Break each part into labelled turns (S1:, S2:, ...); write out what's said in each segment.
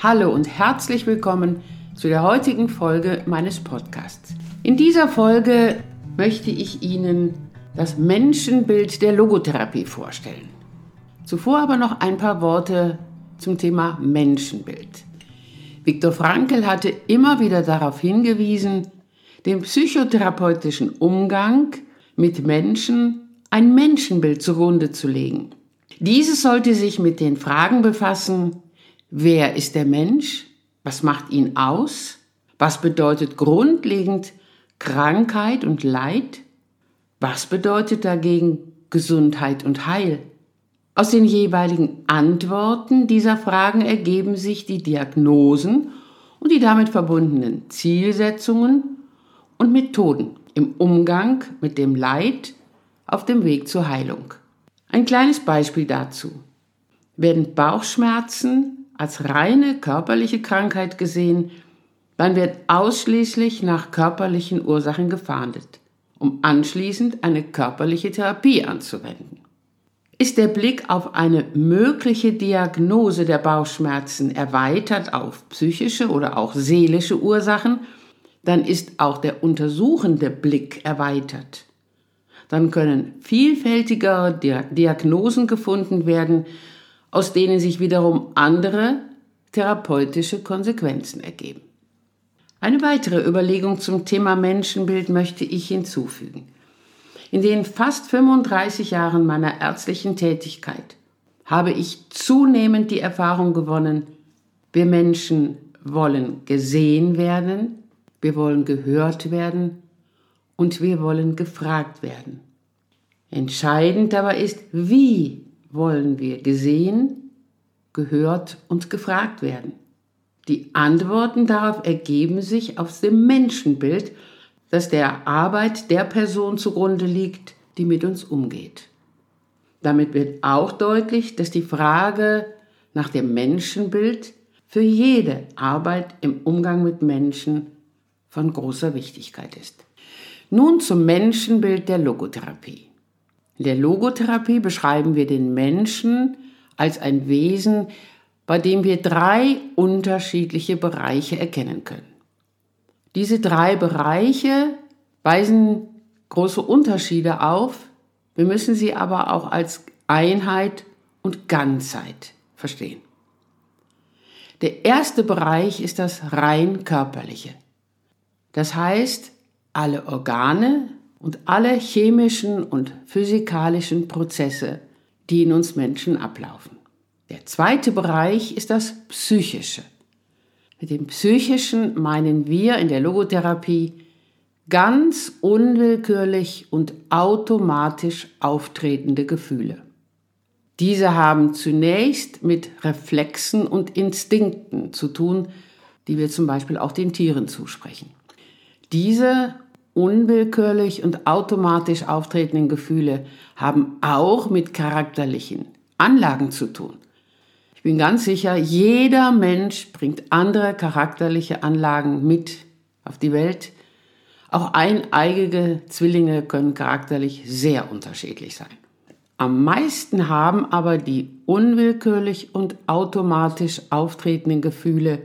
S1: Hallo und herzlich willkommen zu der heutigen Folge meines Podcasts. In dieser Folge möchte ich Ihnen das Menschenbild der Logotherapie vorstellen. Zuvor aber noch ein paar Worte zum Thema Menschenbild. Viktor Frankl hatte immer wieder darauf hingewiesen, dem psychotherapeutischen Umgang mit Menschen ein Menschenbild zugrunde zu legen. Dieses sollte sich mit den Fragen befassen, wer ist der Mensch, was macht ihn aus, was bedeutet grundlegend Krankheit und Leid, was bedeutet dagegen Gesundheit und Heil. Aus den jeweiligen Antworten dieser Fragen ergeben sich die Diagnosen und die damit verbundenen Zielsetzungen und Methoden im Umgang mit dem Leid auf dem Weg zur Heilung. Ein kleines Beispiel dazu. Werden Bauchschmerzen als reine körperliche Krankheit gesehen, dann wird ausschließlich nach körperlichen Ursachen gefahndet, um anschließend eine körperliche Therapie anzuwenden. Ist der Blick auf eine mögliche Diagnose der Bauchschmerzen erweitert auf psychische oder auch seelische Ursachen, dann ist auch der untersuchende Blick erweitert. Dann können vielfältigere Diagnosen gefunden werden, aus denen sich wiederum andere therapeutische Konsequenzen ergeben. Eine weitere Überlegung zum Thema Menschenbild möchte ich hinzufügen. In den fast 35 Jahren meiner ärztlichen Tätigkeit habe ich zunehmend die Erfahrung gewonnen, wir Menschen wollen gesehen werden, wir wollen gehört werden und wir wollen gefragt werden. Entscheidend aber ist, wie wollen wir gesehen, gehört und gefragt werden. Die Antworten darauf ergeben sich aus dem Menschenbild, das der Arbeit der Person zugrunde liegt, die mit uns umgeht. Damit wird auch deutlich, dass die Frage nach dem Menschenbild für jede Arbeit im Umgang mit Menschen von großer Wichtigkeit ist. Nun zum Menschenbild der Logotherapie. In der Logotherapie beschreiben wir den Menschen als ein Wesen, bei dem wir drei unterschiedliche Bereiche erkennen können. Diese drei Bereiche weisen große Unterschiede auf, wir müssen sie aber auch als Einheit und Ganzheit verstehen. Der erste Bereich ist das rein körperliche. Das heißt, alle Organe und alle chemischen und physikalischen Prozesse, die in uns Menschen ablaufen. Der zweite Bereich ist das Psychische. Mit dem Psychischen meinen wir in der Logotherapie ganz unwillkürlich und automatisch auftretende Gefühle. Diese haben zunächst mit Reflexen und Instinkten zu tun, die wir zum Beispiel auch den Tieren zusprechen. Diese unwillkürlich und automatisch auftretenden Gefühle haben auch mit charakterlichen Anlagen zu tun. Ich bin ganz sicher, jeder Mensch bringt andere charakterliche Anlagen mit auf die Welt. Auch eineigige Zwillinge können charakterlich sehr unterschiedlich sein. Am meisten haben aber die unwillkürlich und automatisch auftretenden Gefühle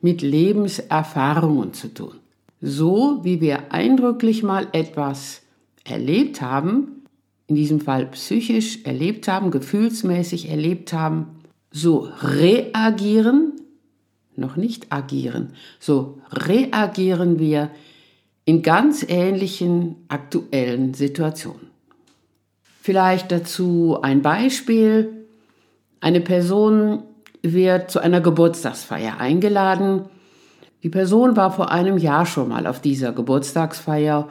S1: mit Lebenserfahrungen zu tun. So wie wir eindrücklich mal etwas erlebt haben, in diesem Fall psychisch erlebt haben, gefühlsmäßig erlebt haben, so reagieren, noch nicht agieren, so reagieren wir in ganz ähnlichen aktuellen Situationen. Vielleicht dazu ein Beispiel. Eine Person wird zu einer Geburtstagsfeier eingeladen. Die Person war vor einem Jahr schon mal auf dieser Geburtstagsfeier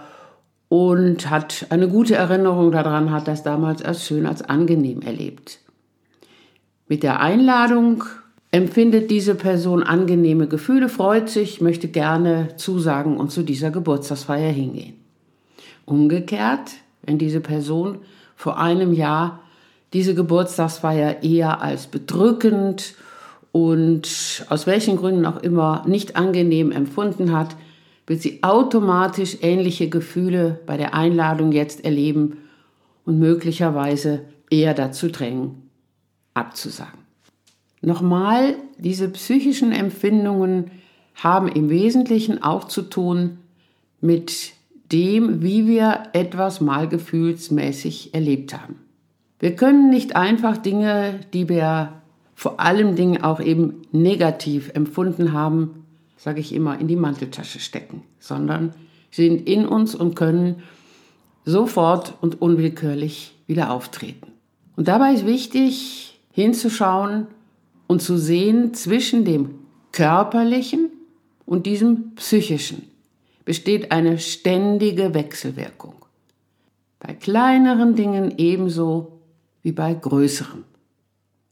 S1: und hat eine gute Erinnerung daran, hat das damals als schön, als angenehm erlebt. Mit der Einladung empfindet diese Person angenehme Gefühle, freut sich, möchte gerne zusagen und zu dieser Geburtstagsfeier hingehen. Umgekehrt, wenn diese Person vor einem Jahr diese Geburtstagsfeier eher als bedrückend und aus welchen Gründen auch immer nicht angenehm empfunden hat, wird sie automatisch ähnliche Gefühle bei der Einladung jetzt erleben und möglicherweise eher dazu drängen, abzusagen. Nochmal, diese psychischen Empfindungen haben im Wesentlichen auch zu tun mit dem, wie wir etwas mal gefühlsmäßig erlebt haben. Wir können nicht einfach Dinge, die wir vor allem Dingen auch eben negativ empfunden haben, sage ich immer, in die Manteltasche stecken, sondern sind in uns und können sofort und unwillkürlich wieder auftreten. Und dabei ist wichtig hinzuschauen und zu sehen, zwischen dem körperlichen und diesem psychischen besteht eine ständige Wechselwirkung. Bei kleineren Dingen ebenso wie bei größeren.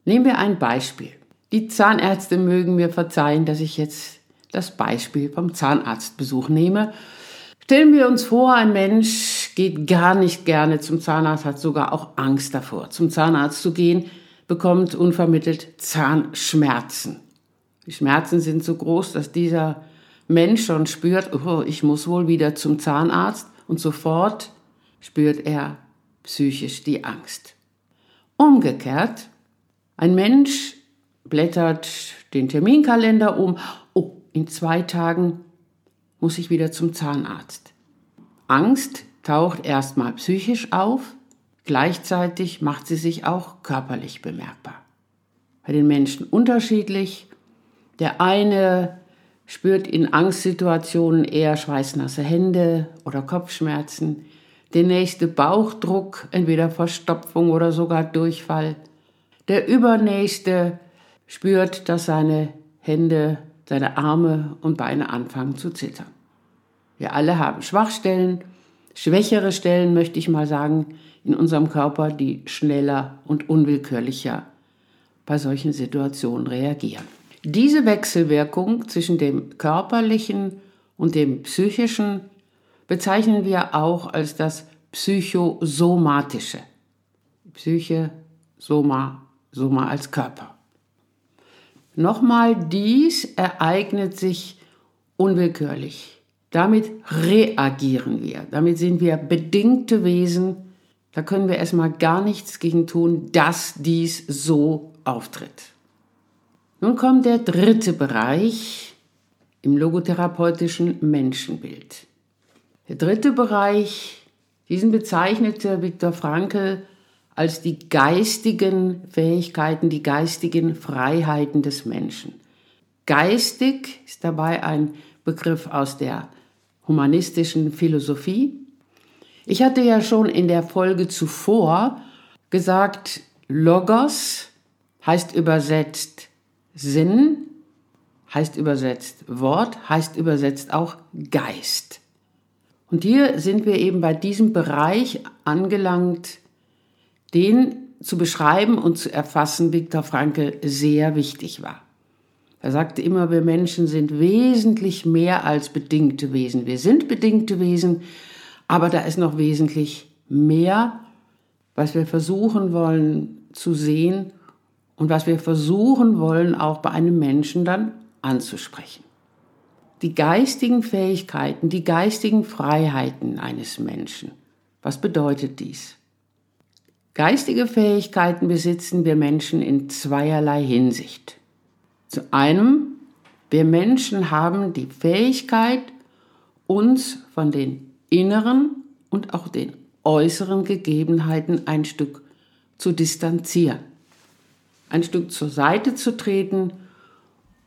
S1: Nehmen wir ein Beispiel. Die Zahnärzte mögen mir verzeihen, dass ich jetzt das Beispiel vom Zahnarztbesuch nehme. Stellen wir uns vor, ein Mensch geht gar nicht gerne zum Zahnarzt, hat sogar auch Angst davor, zum Zahnarzt zu gehen, bekommt unvermittelt Zahnschmerzen. Die Schmerzen sind so groß, dass dieser Mensch schon spürt, oh, ich muss wohl wieder zum Zahnarzt und sofort spürt er psychisch die Angst. Umgekehrt, ein Mensch blättert den Terminkalender um, oh, in zwei Tagen muss ich wieder zum Zahnarzt. Angst taucht erstmal psychisch auf, gleichzeitig macht sie sich auch körperlich bemerkbar. Bei den Menschen unterschiedlich. Der eine spürt in Angstsituationen eher schweißnasse Hände oder Kopfschmerzen, der nächste Bauchdruck, entweder Verstopfung oder sogar Durchfall. Der übernächste spürt, dass seine Hände seine Arme und Beine anfangen zu zittern. Wir alle haben Schwachstellen, schwächere Stellen, möchte ich mal sagen, in unserem Körper, die schneller und unwillkürlicher bei solchen Situationen reagieren. Diese Wechselwirkung zwischen dem körperlichen und dem psychischen bezeichnen wir auch als das psychosomatische. Psyche, Soma, Soma als Körper. Nochmal, dies ereignet sich unwillkürlich. Damit reagieren wir. Damit sind wir bedingte Wesen. Da können wir erstmal gar nichts gegen tun, dass dies so auftritt. Nun kommt der dritte Bereich im logotherapeutischen Menschenbild. Der dritte Bereich, diesen bezeichnete Viktor Frankl als die geistigen Fähigkeiten, die geistigen Freiheiten des Menschen. Geistig ist dabei ein Begriff aus der humanistischen Philosophie. Ich hatte ja schon in der Folge zuvor gesagt, Logos heißt übersetzt Sinn, heißt übersetzt Wort, heißt übersetzt auch Geist. Und hier sind wir eben bei diesem Bereich angelangt, den zu beschreiben und zu erfassen Viktor Frankl sehr wichtig war. Er sagte immer, wir Menschen sind wesentlich mehr als bedingte Wesen. Wir sind bedingte Wesen, aber da ist noch wesentlich mehr, was wir versuchen wollen zu sehen und was wir versuchen wollen auch bei einem Menschen dann anzusprechen. Die geistigen Fähigkeiten, die geistigen Freiheiten eines Menschen. Was bedeutet dies? Geistige Fähigkeiten besitzen wir Menschen in zweierlei Hinsicht. Zu einem, wir Menschen haben die Fähigkeit, uns von den inneren und auch den äußeren Gegebenheiten ein Stück zu distanzieren, ein Stück zur Seite zu treten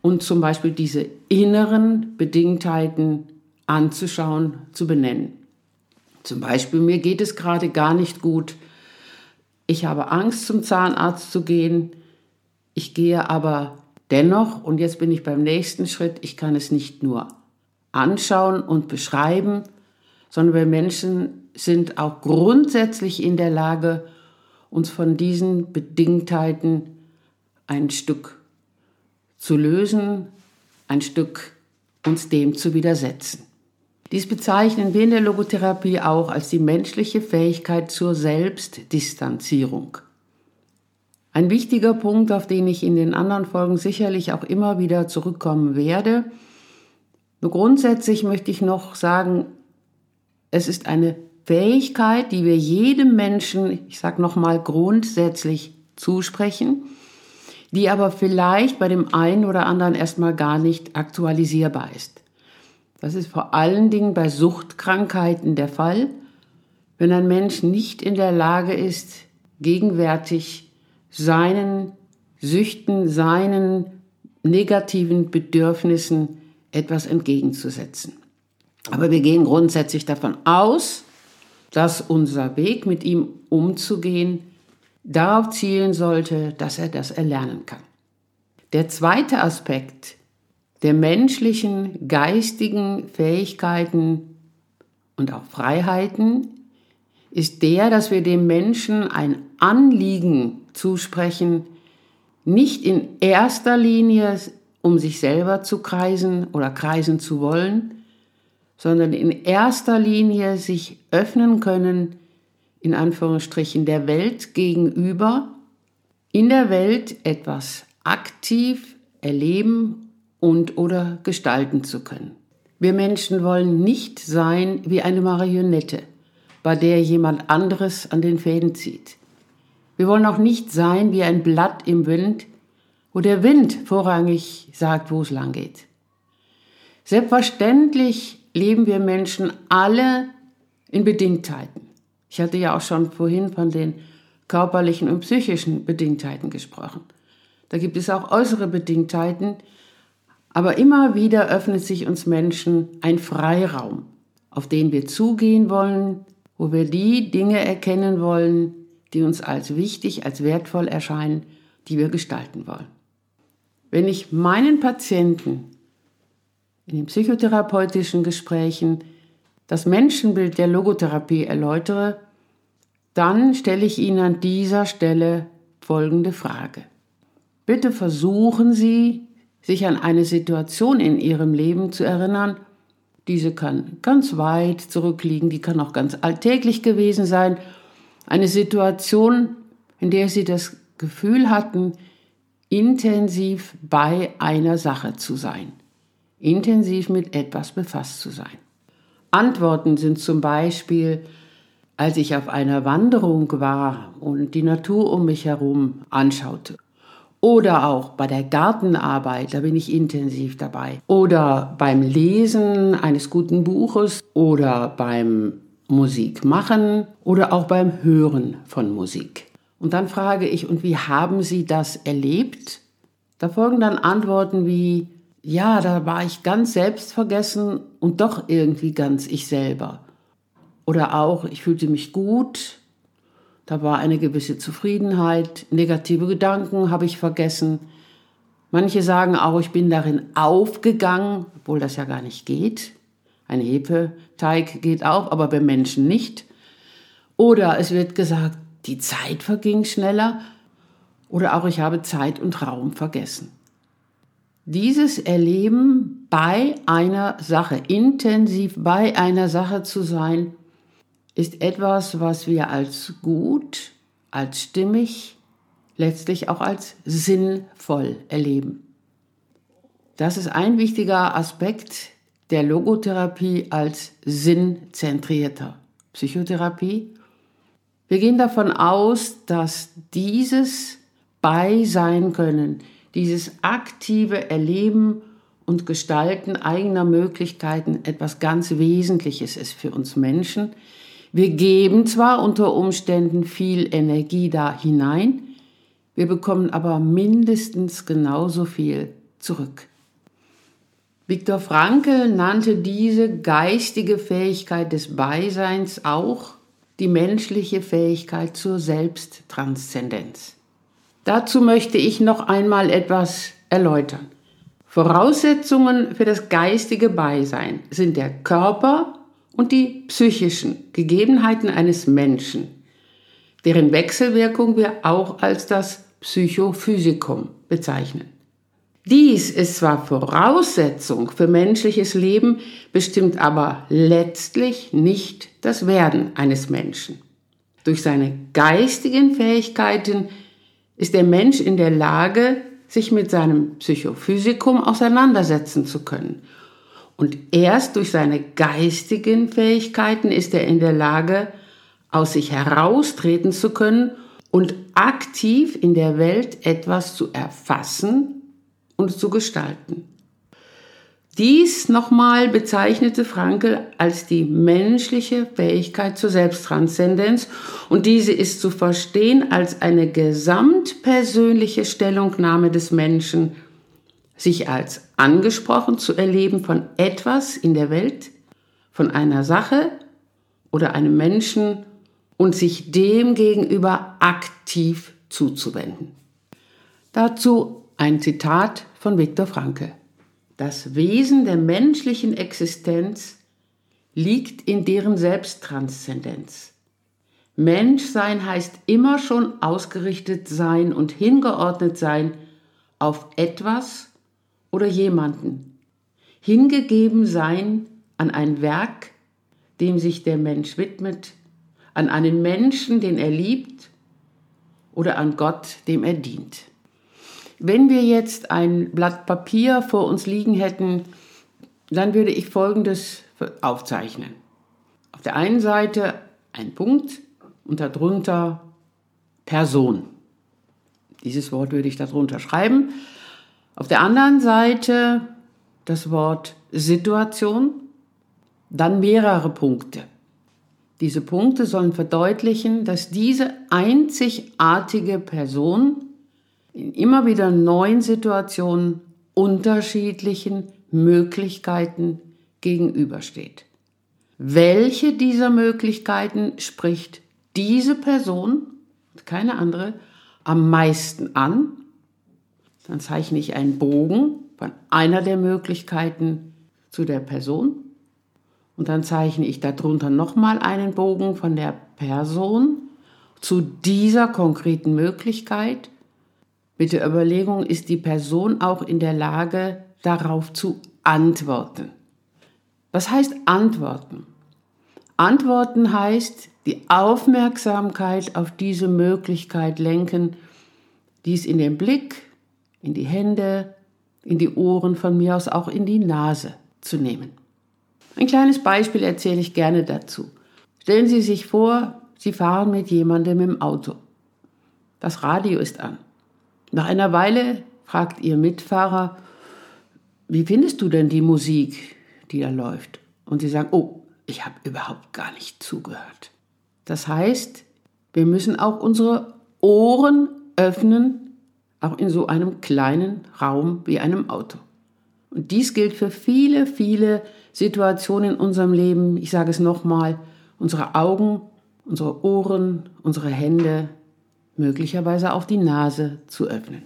S1: und zum Beispiel diese inneren Bedingtheiten anzuschauen, zu benennen. Zum Beispiel, mir geht es gerade gar nicht gut, ich habe Angst, zum Zahnarzt zu gehen. Ich gehe aber dennoch, und jetzt bin ich beim nächsten Schritt, ich kann es nicht nur anschauen und beschreiben, sondern wir Menschen sind auch grundsätzlich in der Lage, uns von diesen Bedingtheiten ein Stück zu lösen, ein Stück uns dem zu widersetzen. Dies bezeichnen wir in der Logotherapie auch als die menschliche Fähigkeit zur Selbstdistanzierung. Ein wichtiger Punkt, auf den ich in den anderen Folgen sicherlich auch immer wieder zurückkommen werde. Nur grundsätzlich möchte ich noch sagen, es ist eine Fähigkeit, die wir jedem Menschen, ich sage nochmal grundsätzlich zusprechen, die aber vielleicht bei dem einen oder anderen erstmal gar nicht aktualisierbar ist. Das ist vor allen Dingen bei Suchtkrankheiten der Fall, wenn ein Mensch nicht in der Lage ist, gegenwärtig seinen Süchten, seinen negativen Bedürfnissen etwas entgegenzusetzen. Aber wir gehen grundsätzlich davon aus, dass unser Weg mit ihm umzugehen darauf zielen sollte, dass er das erlernen kann. Der zweite Aspekt der menschlichen geistigen Fähigkeiten und auch Freiheiten ist der, dass wir dem Menschen ein Anliegen zusprechen, nicht in erster Linie um sich selber zu kreisen oder kreisen zu wollen, sondern in erster Linie sich öffnen können, in Anführungsstrichen, der Welt gegenüber, in der Welt etwas aktiv erleben und oder gestalten zu können. Wir Menschen wollen nicht sein wie eine Marionette, bei der jemand anderes an den Fäden zieht. Wir wollen auch nicht sein wie ein Blatt im Wind, wo der Wind vorrangig sagt, wo es lang geht. Selbstverständlich leben wir Menschen alle in Bedingtheiten. Ich hatte ja auch schon vorhin von den körperlichen und psychischen Bedingtheiten gesprochen. Da gibt es auch äußere Bedingtheiten, aber immer wieder öffnet sich uns Menschen ein Freiraum, auf den wir zugehen wollen, wo wir die Dinge erkennen wollen, die uns als wichtig, als wertvoll erscheinen, die wir gestalten wollen. Wenn ich meinen Patienten in den psychotherapeutischen Gesprächen das Menschenbild der Logotherapie erläutere, dann stelle ich Ihnen an dieser Stelle folgende Frage. Bitte versuchen Sie, sich an eine Situation in Ihrem Leben zu erinnern. Diese kann ganz weit zurückliegen, die kann auch ganz alltäglich gewesen sein. Eine Situation, in der Sie das Gefühl hatten, intensiv bei einer Sache zu sein, intensiv mit etwas befasst zu sein. Antworten sind zum Beispiel, als ich auf einer Wanderung war und die Natur um mich herum anschaute. Oder auch bei der Gartenarbeit, da bin ich intensiv dabei. Oder beim Lesen eines guten Buches oder beim Musikmachen oder auch beim Hören von Musik. Und dann frage ich, und wie haben Sie das erlebt? Da folgen dann Antworten wie, ja, da war ich ganz selbstvergessen und doch irgendwie ganz ich selber. Oder auch, ich fühlte mich gut, da war eine gewisse Zufriedenheit, negative Gedanken habe ich vergessen. Manche sagen auch, ich bin darin aufgegangen, obwohl das ja gar nicht geht. Ein Hefeteig geht auf, aber bei Menschen nicht. Oder es wird gesagt, die Zeit verging schneller oder auch ich habe Zeit und Raum vergessen. Dieses Erleben bei einer Sache, intensiv bei einer Sache zu sein, ist etwas, was wir als gut, als stimmig, letztlich auch als sinnvoll erleben. Das ist ein wichtiger Aspekt der Logotherapie als sinnzentrierter Psychotherapie wir gehen davon aus, dass dieses bei sein können, dieses aktive Erleben und Gestalten eigener Möglichkeiten etwas ganz Wesentliches ist für uns Menschen. Wir geben zwar unter Umständen viel Energie da hinein, wir bekommen aber mindestens genauso viel zurück. Viktor Frankl nannte diese geistige Fähigkeit des Beiseins auch die menschliche Fähigkeit zur Selbsttranszendenz. Dazu möchte ich noch einmal etwas erläutern. Voraussetzungen für das geistige Beisein sind der Körper und die psychischen Gegebenheiten eines Menschen, deren Wechselwirkung wir auch als das Psychophysikum bezeichnen. Dies ist zwar Voraussetzung für menschliches Leben, bestimmt aber letztlich nicht das Werden eines Menschen. Durch seine geistigen Fähigkeiten ist der Mensch in der Lage, sich mit seinem Psychophysikum auseinandersetzen zu können. Und erst durch seine geistigen Fähigkeiten ist er in der Lage, aus sich heraustreten zu können und aktiv in der Welt etwas zu erfassen und zu gestalten. Dies nochmal bezeichnete Frankel als die menschliche Fähigkeit zur Selbsttranszendenz und diese ist zu verstehen als eine gesamtpersönliche Stellungnahme des Menschen, sich als angesprochen zu erleben von etwas in der Welt, von einer Sache oder einem Menschen und sich dem gegenüber aktiv zuzuwenden. Dazu ein Zitat von Viktor Frankl. Das Wesen der menschlichen Existenz liegt in deren Selbsttranszendenz. Menschsein heißt immer schon ausgerichtet sein und hingeordnet sein auf etwas oder jemanden. Hingegeben sein an ein Werk, dem sich der Mensch widmet, an einen Menschen, den er liebt oder an Gott, dem er dient. Wenn wir jetzt ein Blatt Papier vor uns liegen hätten, dann würde ich Folgendes aufzeichnen. Auf der einen Seite ein Punkt und darunter Person. Dieses Wort würde ich darunter schreiben. Auf der anderen Seite das Wort Situation, dann mehrere Punkte. Diese Punkte sollen verdeutlichen, dass diese einzigartige Person in immer wieder neuen Situationen unterschiedlichen Möglichkeiten gegenübersteht. Welche dieser Möglichkeiten spricht diese Person, keine andere, am meisten an? Dann zeichne ich einen Bogen von einer der Möglichkeiten zu der Person und dann zeichne ich darunter nochmal einen Bogen von der Person zu dieser konkreten Möglichkeit mit der Überlegung, ist die Person auch in der Lage, darauf zu antworten. Was heißt antworten? Antworten heißt die Aufmerksamkeit auf diese Möglichkeit lenken, dies in den Blick, in die Hände, in die Ohren, von mir aus auch in die Nase zu nehmen. Ein kleines Beispiel erzähle ich gerne dazu. Stellen Sie sich vor, Sie fahren mit jemandem im Auto. Das Radio ist an. Nach einer Weile fragt Ihr Mitfahrer, wie findest du denn die Musik, die da läuft? Und Sie sagen, oh, ich habe überhaupt gar nicht zugehört. Das heißt, wir müssen auch unsere Ohren öffnen, auch in so einem kleinen Raum wie einem Auto. Und dies gilt für viele, viele Situationen in unserem Leben. Ich sage es nochmal, unsere Augen, unsere Ohren, unsere Hände, möglicherweise auch die Nase zu öffnen.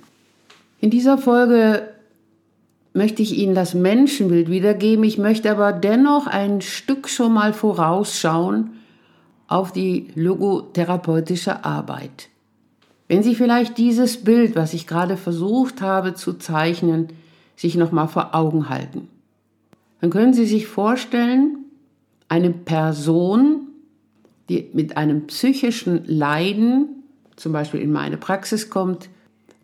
S1: In dieser Folge möchte ich Ihnen das Menschenbild wiedergeben. Ich möchte aber dennoch ein Stück schon mal vorausschauen auf die logotherapeutische Arbeit. Wenn Sie vielleicht dieses Bild, was ich gerade versucht habe zu zeichnen, sich nochmal vor Augen halten. Dann können Sie sich vorstellen, eine Person, die mit einem psychischen Leiden, zum Beispiel in meine Praxis kommt,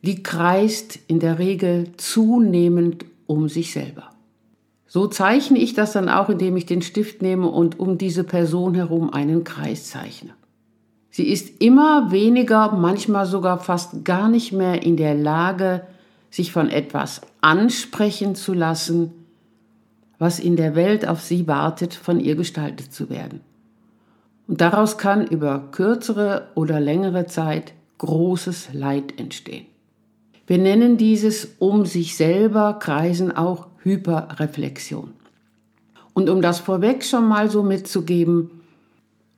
S1: die kreist in der Regel zunehmend um sich selber. So zeichne ich das dann auch, indem ich den Stift nehme und um diese Person herum einen Kreis zeichne. Sie ist immer weniger, manchmal sogar fast gar nicht mehr in der Lage, sich von etwas ansprechen zu lassen, was in der Welt auf sie wartet, von ihr gestaltet zu werden. Und daraus kann über kürzere oder längere Zeit großes Leid entstehen. Wir nennen dieses um sich selber kreisen auch Hyperreflexion. Und um das vorweg schon mal so mitzugeben,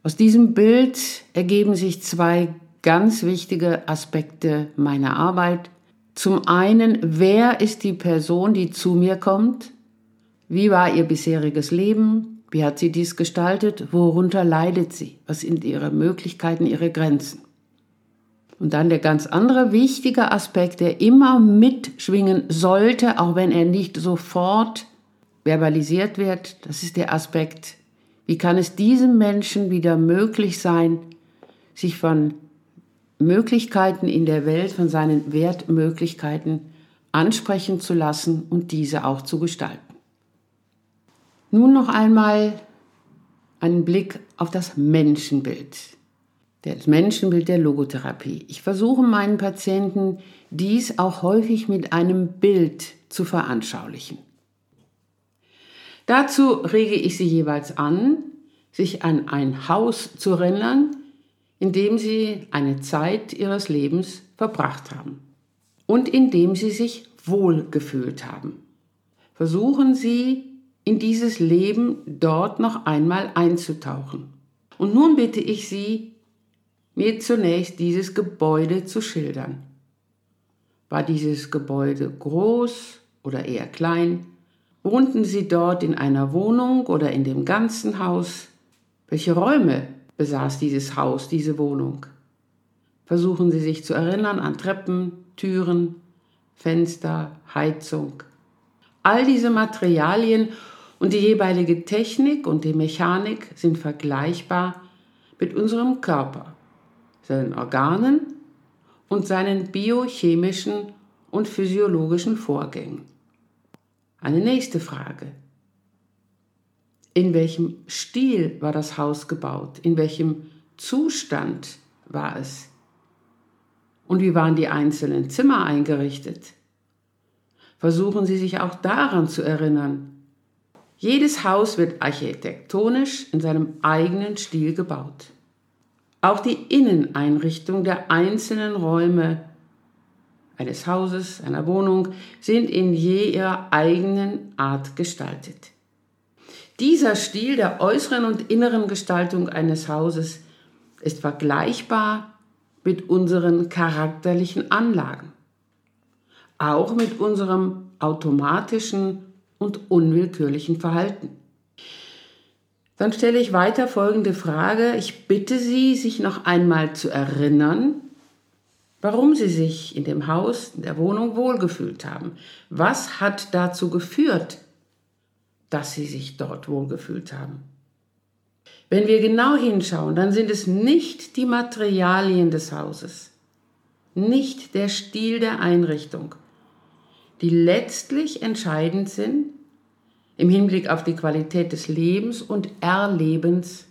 S1: aus diesem Bild ergeben sich zwei ganz wichtige Aspekte meiner Arbeit, zum einen, wer ist die Person, die zu mir kommt? Wie war ihr bisheriges Leben? Wie hat sie dies gestaltet? Worunter leidet sie? Was sind ihre Möglichkeiten, ihre Grenzen? Und dann der ganz andere wichtige Aspekt, der immer mitschwingen sollte, auch wenn er nicht sofort verbalisiert wird, das ist der Aspekt, wie kann es diesem Menschen wieder möglich sein, sich von Möglichkeiten in der Welt, von seinen Wertmöglichkeiten ansprechen zu lassen und diese auch zu gestalten. Nun noch einmal einen Blick auf das Menschenbild. das Menschenbild der Logotherapie. Ich versuche meinen Patienten dies auch häufig mit einem Bild zu veranschaulichen. Dazu rege ich sie jeweils an, sich an ein Haus zu erinnern, in dem sie eine Zeit ihres Lebens verbracht haben und in dem sie sich wohlgefühlt haben. Versuchen Sie, in dieses Leben dort noch einmal einzutauchen. Und nun bitte ich Sie, mir zunächst dieses Gebäude zu schildern. War dieses Gebäude groß oder eher klein? Wohnten Sie dort in einer Wohnung oder in dem ganzen Haus? Welche Räume besaß dieses Haus, diese Wohnung? Versuchen Sie sich zu erinnern an Treppen, Türen, Fenster, Heizung. All diese Materialien und die jeweilige Technik und die Mechanik sind vergleichbar mit unserem Körper, seinen Organen und seinen biochemischen und physiologischen Vorgängen. Eine nächste Frage. In welchem Stil war das Haus gebaut? In welchem Zustand war es? Und wie waren die einzelnen Zimmer eingerichtet? Versuchen Sie sich auch daran zu erinnern. Jedes Haus wird architektonisch in seinem eigenen Stil gebaut. Auch die Inneneinrichtung der einzelnen Räume eines Hauses, einer Wohnung, sind in je ihrer eigenen Art gestaltet. Dieser Stil der äußeren und inneren Gestaltung eines Hauses ist vergleichbar mit unseren charakterlichen Anlagen, auch mit unserem automatischen und unwillkürlichen Verhalten. Dann stelle ich weiter folgende Frage. Ich bitte Sie, sich noch einmal zu erinnern, warum sie sich in dem Haus, in der Wohnung wohlgefühlt haben. Was hat dazu geführt, dass sie sich dort wohlgefühlt haben? Wenn wir genau hinschauen, dann sind es nicht die Materialien des Hauses, nicht der Stil der Einrichtung, die letztlich entscheidend sind im Hinblick auf die Qualität des Lebens und Erlebens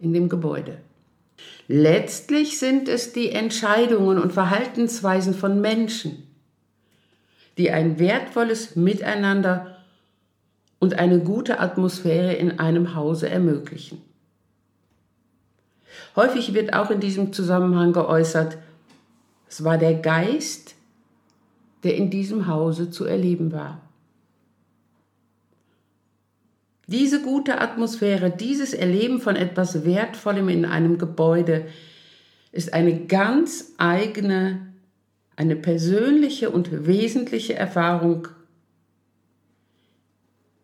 S1: in dem Gebäude. Letztlich sind es die Entscheidungen und Verhaltensweisen von Menschen, die ein wertvolles Miteinander und eine gute Atmosphäre in einem Hause ermöglichen. Häufig wird auch in diesem Zusammenhang geäußert, es war der Geist, der in diesem Hause zu erleben war. Diese gute Atmosphäre, dieses Erleben von etwas Wertvollem in einem Gebäude ist eine ganz eigene, eine persönliche und wesentliche Erfahrung,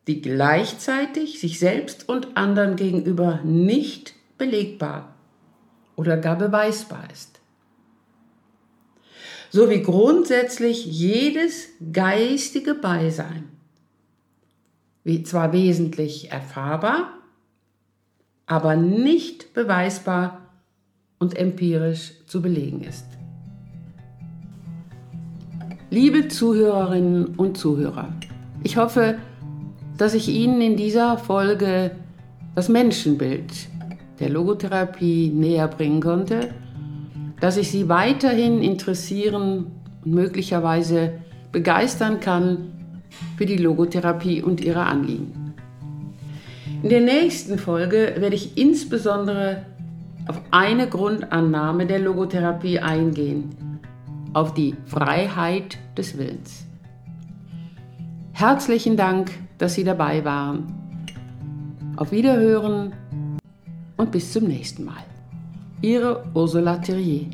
S1: die gleichzeitig sich selbst und anderen gegenüber nicht belegbar oder gar beweisbar ist. So wie grundsätzlich jedes geistige Beisein zwar wesentlich erfahrbar, aber nicht beweisbar und empirisch zu belegen ist. Liebe Zuhörerinnen und Zuhörer, ich hoffe, dass ich Ihnen in dieser Folge das Menschenbild der Logotherapie näher bringen konnte, dass ich Sie weiterhin interessieren und möglicherweise begeistern kann für die Logotherapie und ihre Anliegen. In der nächsten Folge werde ich insbesondere auf eine Grundannahme der Logotherapie eingehen, auf die Freiheit des Willens. Herzlichen Dank, dass Sie dabei waren. Auf Wiederhören und bis zum nächsten Mal. Ihre Ursula Thierrier.